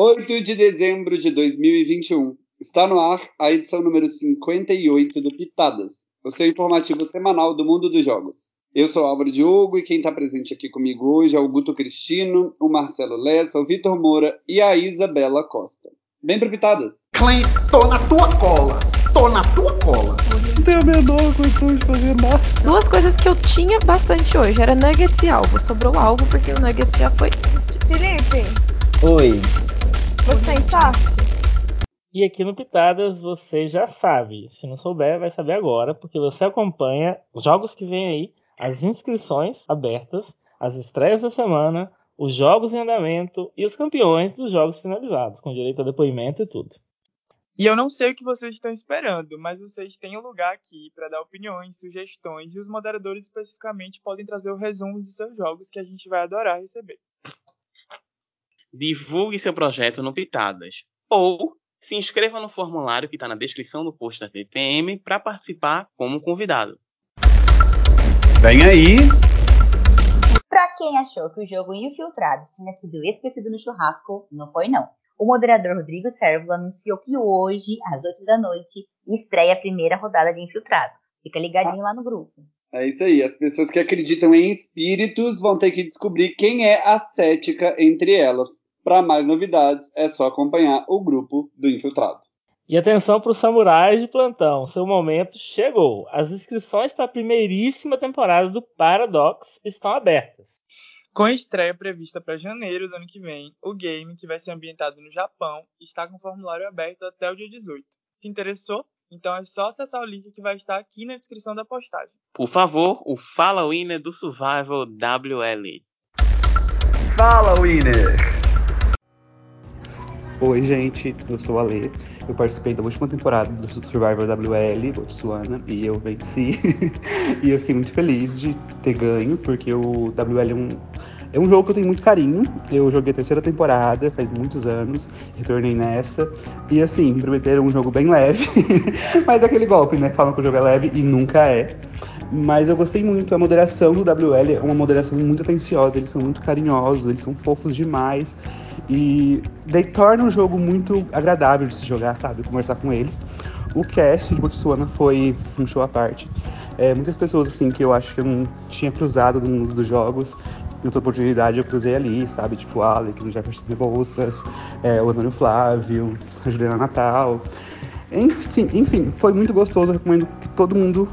8 de dezembro de 2021. Está no ar a edição número 58 do Pitadas, o seu informativo semanal do mundo dos jogos. Eu sou Álvaro Diogo e quem está presente aqui comigo hoje é o Guto Cristino, o Marcelo Lessa, o Vitor Moura e a Isabela Costa. Bem pro Pitadas. Clem, tô na tua cola! Tô na tua cola! Não tenho a menor condição de fazer nada. Duas coisas que eu tinha bastante hoje era nuggets e alvo. Sobrou alvo porque o nuggets já foi. Felipe, E aqui no Pitadas você já sabe. Se não souber, vai saber agora, porque você acompanha os jogos que vêm aí, as inscrições abertas, as estreias da semana, os jogos em andamento e os campeões dos jogos finalizados, com direito a depoimento e tudo. E eu não sei o que vocês estão esperando, mas vocês têm um lugar aqui para dar opiniões, sugestões e os moderadores especificamente podem trazer o resumo dos seus jogos que a gente vai adorar receber. divulgue seu projeto no Pitadas. Ou se inscreva no formulário que está na descrição do post da TPM para participar como convidado. Vem aí! Pra quem achou que o jogo Infiltrados tinha sido esquecido no churrasco, não foi não. O moderador Rodrigo Sérvulo anunciou que hoje, às 8 da noite, estreia a primeira rodada de Infiltrados. Fica ligadinho lá no grupo. É isso aí, as pessoas que acreditam em espíritos vão ter que descobrir quem é a cética entre elas. Para mais novidades, é só acompanhar o grupo do Infiltrado. E atenção para os samurais de plantão, seu momento chegou. As inscrições para a primeiríssima temporada do Paradox estão abertas. Com a estreia prevista para janeiro do ano que vem, o game, que vai ser ambientado no Japão, está com o formulário aberto até o dia 18. Se interessou? Então é só acessar o link que vai estar aqui na descrição da postagem. Por favor, o Fala Winner do Survival WL. Fala, Winner! Oi, gente, eu sou o Ale. Eu participei da última temporada do Survivor WL, Botsuana, e eu venci. e eu fiquei muito feliz de ter ganho, porque o WL é um, é um jogo que eu tenho muito carinho. Eu joguei a terceira temporada, faz muitos anos, retornei nessa. E assim, me prometeram um jogo bem leve, mas é aquele golpe, né? Falam que o jogo é leve e nunca é. Mas eu gostei muito, a moderação do WL é uma moderação muito atenciosa, eles são muito carinhosos, eles são fofos demais. E daí torna o jogo muito agradável de se jogar, sabe? Conversar com eles. O cast de Botsuana foi um show à parte. É, muitas pessoas assim que eu acho que eu não tinha cruzado no mundo dos jogos, em outra oportunidade eu cruzei ali, sabe? Tipo Alex, o Jefferson Rebouças, é, o Antônio Flávio, a Juliana Natal. Enfim, enfim, foi muito gostoso. Eu recomendo que todo mundo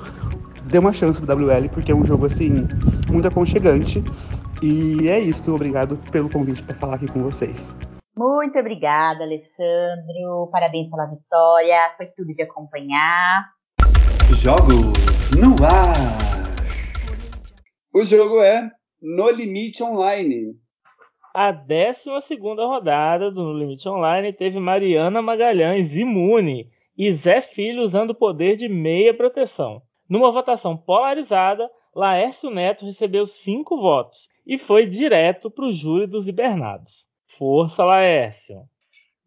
dê uma chance pro WL, porque é um jogo assim, muito aconchegante. E é isso, obrigado pelo convite para falar aqui com vocês. Muito obrigada, Alessandro. Parabéns pela vitória. Foi tudo de acompanhar. Jogos no ar! O jogo é No Limite Online. A 12 rodada do No Limite Online teve Mariana Magalhães imune e Zé Filho usando o poder de meia proteção. Numa votação polarizada, Laércio Neto recebeu cinco votos e foi direto para o júri dos hibernados. Força, Laércio!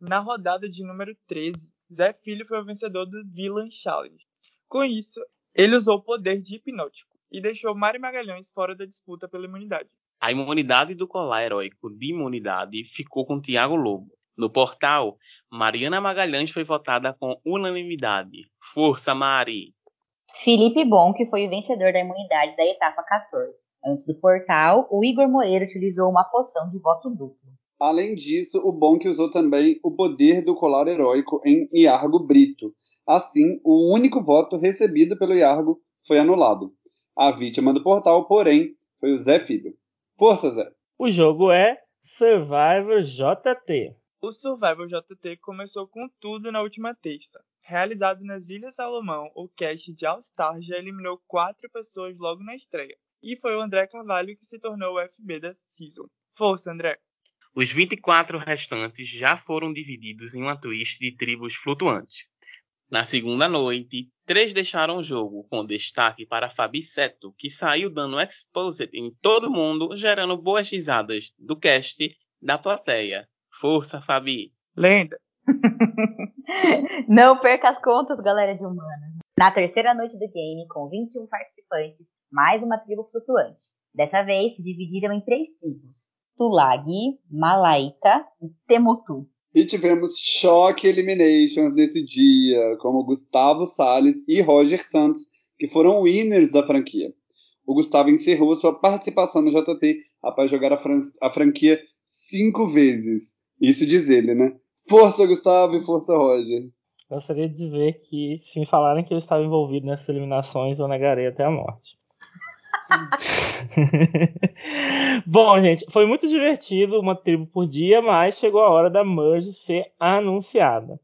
Na rodada de número 13, Zé Filho foi o vencedor do Villain Challenge. Com isso, ele usou o poder de hipnótico e deixou Mari Magalhães fora da disputa pela imunidade. A imunidade do colar heróico de imunidade ficou com Tiago Lobo. No portal, Mariana Magalhães foi votada com unanimidade. Força, Mari! Felipe Bon, que foi o vencedor da imunidade da etapa 14. Antes do portal, o Igor Moreira utilizou uma poção de voto duplo. Além disso, o Bonk usou também o poder do colar heróico em Iargo Brito. Assim, o único voto recebido pelo Iargo foi anulado. A vítima do portal, porém, foi o Zé Filho. Força, Zé! O jogo é Survivor JT. O Survival JT começou com tudo na última terça. Realizado nas Ilhas Salomão, o cast de All Star já eliminou quatro pessoas logo na estreia. E foi o André Carvalho que se tornou o FB da season. Força, André! Os 24 restantes já foram divididos em uma twist de tribos flutuantes. Na segunda noite, três deixaram o jogo, com destaque para Fabi Seto, que saiu dando exposed em todo mundo, gerando boas risadas do cast da plateia. Força, Fabi! Lenda! Não perca as contas, galera de humanas. Na terceira noite do game, com 21 participantes, mais uma tribo flutuante. Dessa vez se dividiram em três tribos: Tulagi, Malaita e Temotu. E tivemos choque eliminations nesse dia, como Gustavo Salles e Roger Santos, que foram winners da franquia. O Gustavo encerrou sua participação no JT após jogar a, fran a franquia cinco vezes. Isso diz ele, né? Força, Gustavo, e força, Roger. Gostaria de dizer que, se me falarem que eu estava envolvido nessas eliminações, eu negarei até a morte. Bom, gente, foi muito divertido, uma tribo por dia, mas chegou a hora da merge ser anunciada.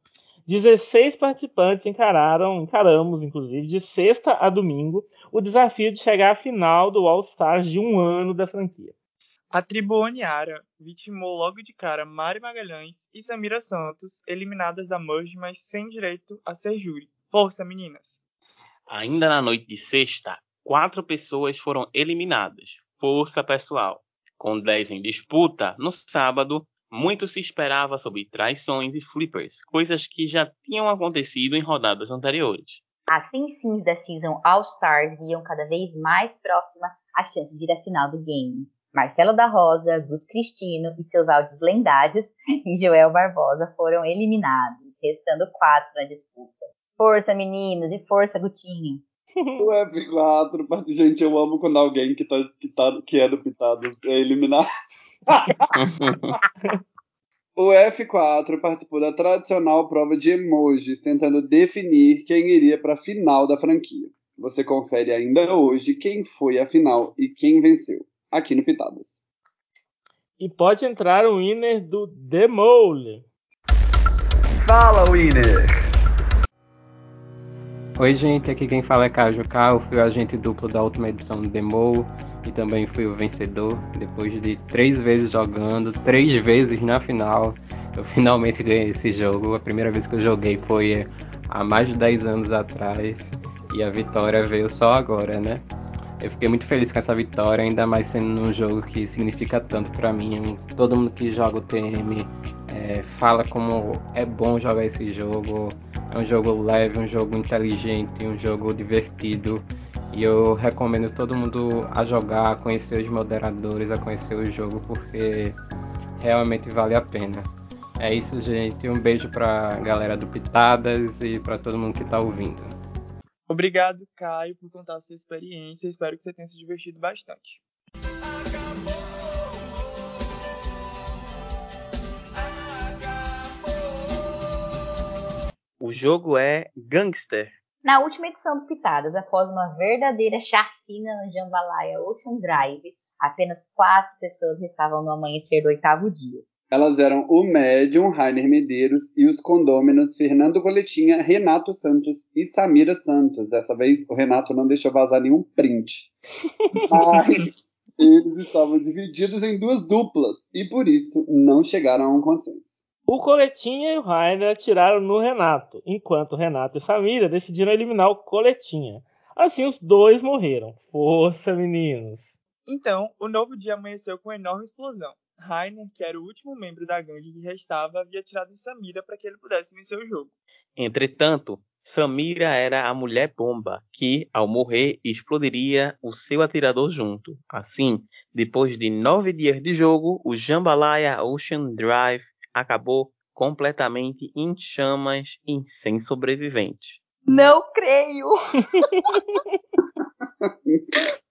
16 participantes encararam, encaramos inclusive, de sexta a domingo, o desafio de chegar à final do All Stars de um ano da franquia. A tribo Oniara vitimou logo de cara Mari Magalhães e Samira Santos, eliminadas da merge, mas sem direito a ser júri. Força, meninas! Ainda na noite de sexta, quatro pessoas foram eliminadas. Força, pessoal! Com 10 em disputa, no sábado, muito se esperava sobre traições e flippers, coisas que já tinham acontecido em rodadas anteriores. As Sims da Season All Stars viam cada vez mais próxima a chance de ir à final do game. Marcelo da Rosa, Guto Cristino e seus áudios lendários e Joel Barbosa foram eliminados, restando quatro na disputa. Força, meninos, e força, Gutinho. O F4, gente, eu amo quando alguém que, tá, que, tá, que é do Pitados é eliminado. o F4 participou da tradicional prova de emojis, tentando definir quem iria para a final da franquia. Você confere ainda hoje quem foi a final e quem venceu, aqui no Pitadas. E pode entrar o winner do Demole. Fala, winner! Oi, gente, aqui quem fala é Caio K. Eu fui o agente duplo da última edição do Demo e também fui o vencedor. Depois de três vezes jogando, três vezes na final, eu finalmente ganhei esse jogo. A primeira vez que eu joguei foi há mais de 10 anos atrás e a vitória veio só agora, né? Eu fiquei muito feliz com essa vitória, ainda mais sendo num jogo que significa tanto para mim. Todo mundo que joga o TM é, fala como é bom jogar esse jogo. É um jogo leve, um jogo inteligente, um jogo divertido. E eu recomendo todo mundo a jogar, a conhecer os moderadores, a conhecer o jogo, porque realmente vale a pena. É isso, gente. Um beijo pra galera do Pitadas e para todo mundo que tá ouvindo. Obrigado, Caio, por contar a sua experiência. Espero que você tenha se divertido bastante. O jogo é Gangster. Na última edição do Pitadas, após uma verdadeira chacina no Jambalaya Ocean Drive, apenas quatro pessoas restavam no amanhecer do oitavo dia. Elas eram o médium Rainer Medeiros e os condôminos Fernando Coletinha, Renato Santos e Samira Santos. Dessa vez o Renato não deixou vazar nenhum print. Mas eles estavam divididos em duas duplas e por isso não chegaram a um consenso. O Coletinha e o Rainer atiraram no Renato, enquanto Renato e Samira decidiram eliminar o Coletinha. Assim, os dois morreram. Força, meninos! Então, o novo dia amanheceu com uma enorme explosão. Rainer, que era o último membro da gangue que restava, havia tirado em Samira para que ele pudesse vencer o jogo. Entretanto, Samira era a mulher bomba, que, ao morrer, explodiria o seu atirador junto. Assim, depois de nove dias de jogo, o Jambalaya Ocean Drive acabou completamente em chamas e sem sobreviventes. Não creio!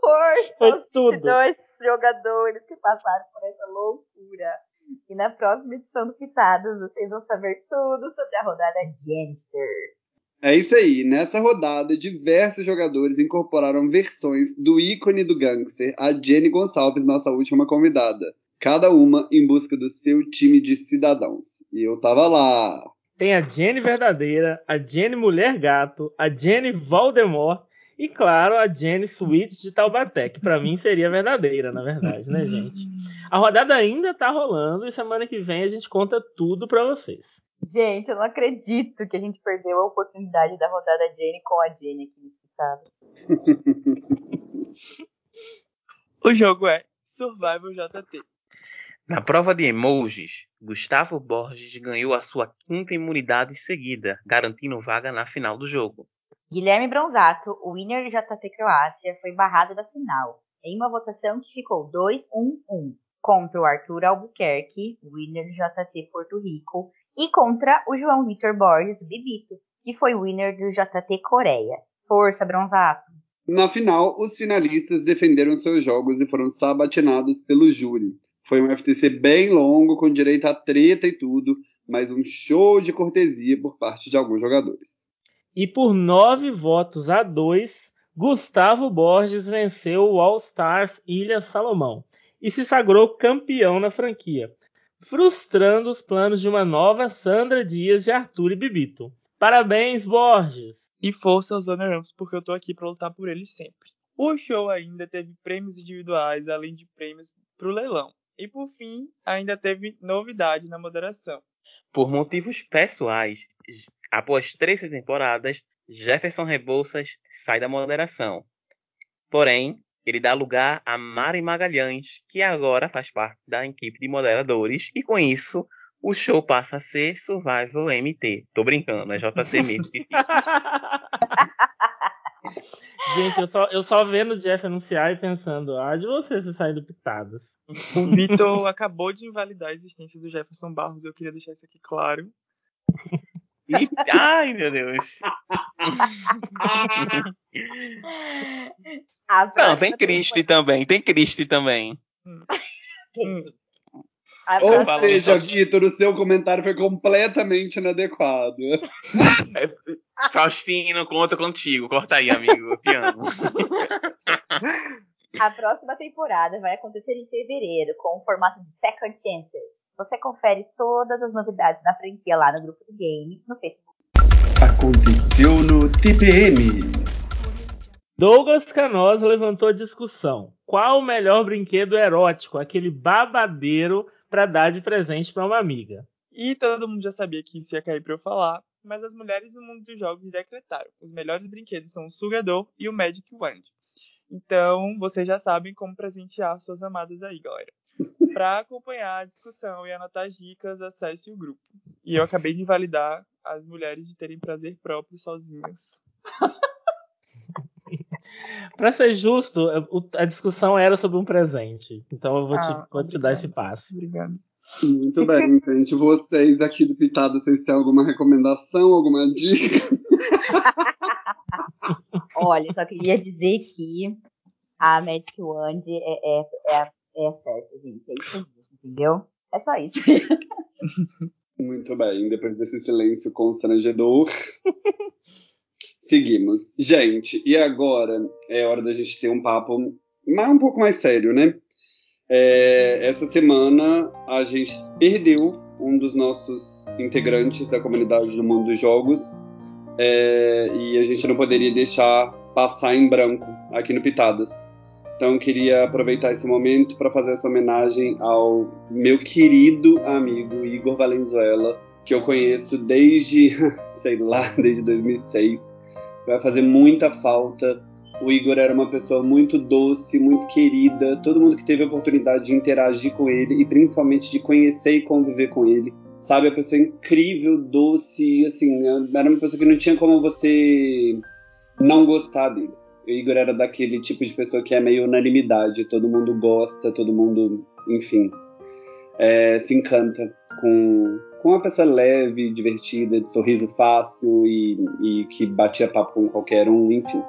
Força Foi aos tudo. 22 jogadores que passaram por essa loucura. E na próxima edição do Pitadas, vocês vão saber tudo sobre a rodada Janister. É isso aí. Nessa rodada, diversos jogadores incorporaram versões do ícone do gangster, a Jenny Gonçalves, nossa última convidada. Cada uma em busca do seu time de cidadãos. E eu tava lá. Tem a Jenny verdadeira, a Jenny mulher gato, a Jenny Voldemort e, claro, a Jenny Switch de Taubaté, que pra mim seria verdadeira, na verdade, né, gente? A rodada ainda tá rolando e semana que vem a gente conta tudo pra vocês. Gente, eu não acredito que a gente perdeu a oportunidade da rodada Jenny com a Jenny aqui nesse Pitadas. O jogo é Survival JT. Na prova de emojis, Gustavo Borges ganhou a sua quinta imunidade seguida, garantindo vaga na final do jogo. Guilherme Bronzato, o winner do JT Croácia, foi barrado da final, em uma votação que ficou 2-1-1. contra o Arthur Albuquerque, winner do JT Porto Rico, e contra o João Vitor Borges, o Bibito, que foi winner do JT Coreia. Força, Bronzato! Na final, os finalistas defenderam seus jogos e foram sabatinados pelo júri. Foi um FTC bem longo, com direito a treta e tudo, mas um show de cortesia por parte de alguns jogadores. E por nove votos a dois, Gustavo Borges venceu o All Stars Ilha Salomão e se sagrou campeão na franquia, frustrando os planos de uma nova Sandra Dias de Arthur e Bibito. Parabéns, Borges! E força aos runner-ups, porque eu tô aqui para lutar por eles sempre. O show ainda teve prêmios individuais, além de prêmios pro leilão. E por fim, ainda teve novidade na moderação. Por motivos pessoais, após 13 temporadas, Jefferson Rebouças sai da moderação. Porém, ele dá lugar a Mari Magalhães, que agora faz parte da equipe de moderadores, e com isso o show passa a ser Survival MT. Tô brincando, é JT mesmo. Gente, eu só, eu só vendo o Jeff anunciar e pensando, ah, de você se sair do Pitadas. O Vitor acabou de invalidar a existência do Jefferson Barros, eu queria deixar isso aqui claro. E, ai, meu Deus. Não, tem Cristi também, tem Cristi também. Ou seja, Vitor, o seu comentário foi completamente inadequado. Faustino, conta contigo. Corta aí, amigo. Te amo. A próxima temporada vai acontecer em fevereiro, com o formato de Second Chances. Você confere todas as novidades da franquia lá no grupo do game, no Facebook. Aconteceu no TPM. Douglas Canosa levantou a discussão. Qual o melhor brinquedo erótico, aquele babadeiro para dar de presente para uma amiga? E todo mundo já sabia que isso ia cair para eu falar, mas as mulheres no mundo dos jogos decretaram. Os melhores brinquedos são o sugador e o Magic Wand. Então, vocês já sabem como presentear suas amadas aí, galera. Para acompanhar a discussão e anotar as dicas, acesse o grupo. E eu acabei de invalidar as mulheres de terem prazer próprio sozinhas. Para ser justo, a discussão era sobre um presente. Então eu vou, ah, te, vou te, dar esse passo. Obrigado. Muito bem, gente. Vocês aqui do Pitado, vocês têm alguma recomendação, alguma dica? Olha, só queria dizer que a Magic Wand é, é, é, é certa, gente. É isso entendeu? É só isso. Muito bem, depois desse silêncio constrangedor. Seguimos. Gente, e agora é hora da gente ter um papo mais, um pouco mais sério, né? É, essa semana a gente perdeu um dos nossos integrantes da comunidade do mundo dos jogos é, e a gente não poderia deixar passar em branco aqui no Pitadas. Então queria aproveitar esse momento para fazer essa homenagem ao meu querido amigo Igor Valenzuela, que eu conheço desde, sei lá, desde 2006 vai fazer muita falta. O Igor era uma pessoa muito doce, muito querida. Todo mundo que teve a oportunidade de interagir com ele e principalmente de conhecer e conviver com ele, sabe? A pessoa incrível, doce, assim, era uma pessoa que não tinha como você não gostar dele. Igor era daquele tipo de pessoa que é meio unanimidade, todo mundo gosta, todo mundo, enfim, é, se encanta com, com uma pessoa leve, divertida, de sorriso fácil e, e que batia papo com qualquer um, enfim.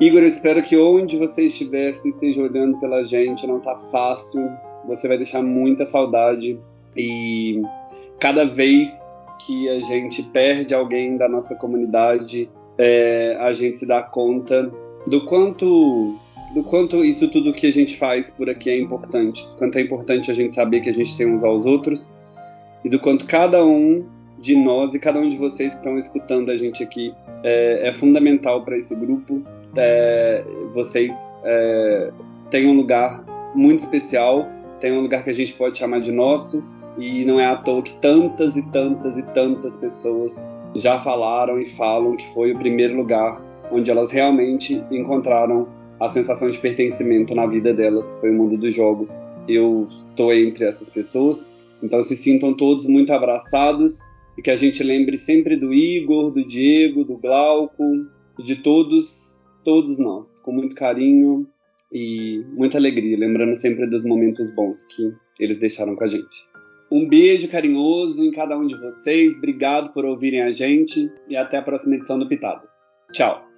Igor, eu espero que onde você estiver, se esteja olhando pela gente, não tá fácil. Você vai deixar muita saudade e cada vez que a gente perde alguém da nossa comunidade, é, a gente se dá conta do quanto do quanto isso tudo que a gente faz por aqui é importante, do quanto é importante a gente saber que a gente tem uns aos outros. E do quanto cada um de nós e cada um de vocês que estão escutando a gente aqui é, é fundamental para esse grupo. É, vocês é, têm um lugar muito especial, tem um lugar que a gente pode chamar de nosso. E não é à toa que tantas e tantas e tantas pessoas já falaram e falam que foi o primeiro lugar onde elas realmente encontraram a sensação de pertencimento na vida delas foi o mundo dos jogos. Eu tô entre essas pessoas, então se sintam todos muito abraçados e que a gente lembre sempre do Igor, do Diego, do Glauco, de todos, todos nós, com muito carinho e muita alegria, lembrando sempre dos momentos bons que eles deixaram com a gente. Um beijo carinhoso em cada um de vocês, obrigado por ouvirem a gente e até a próxima edição do Pitadas. Tchau!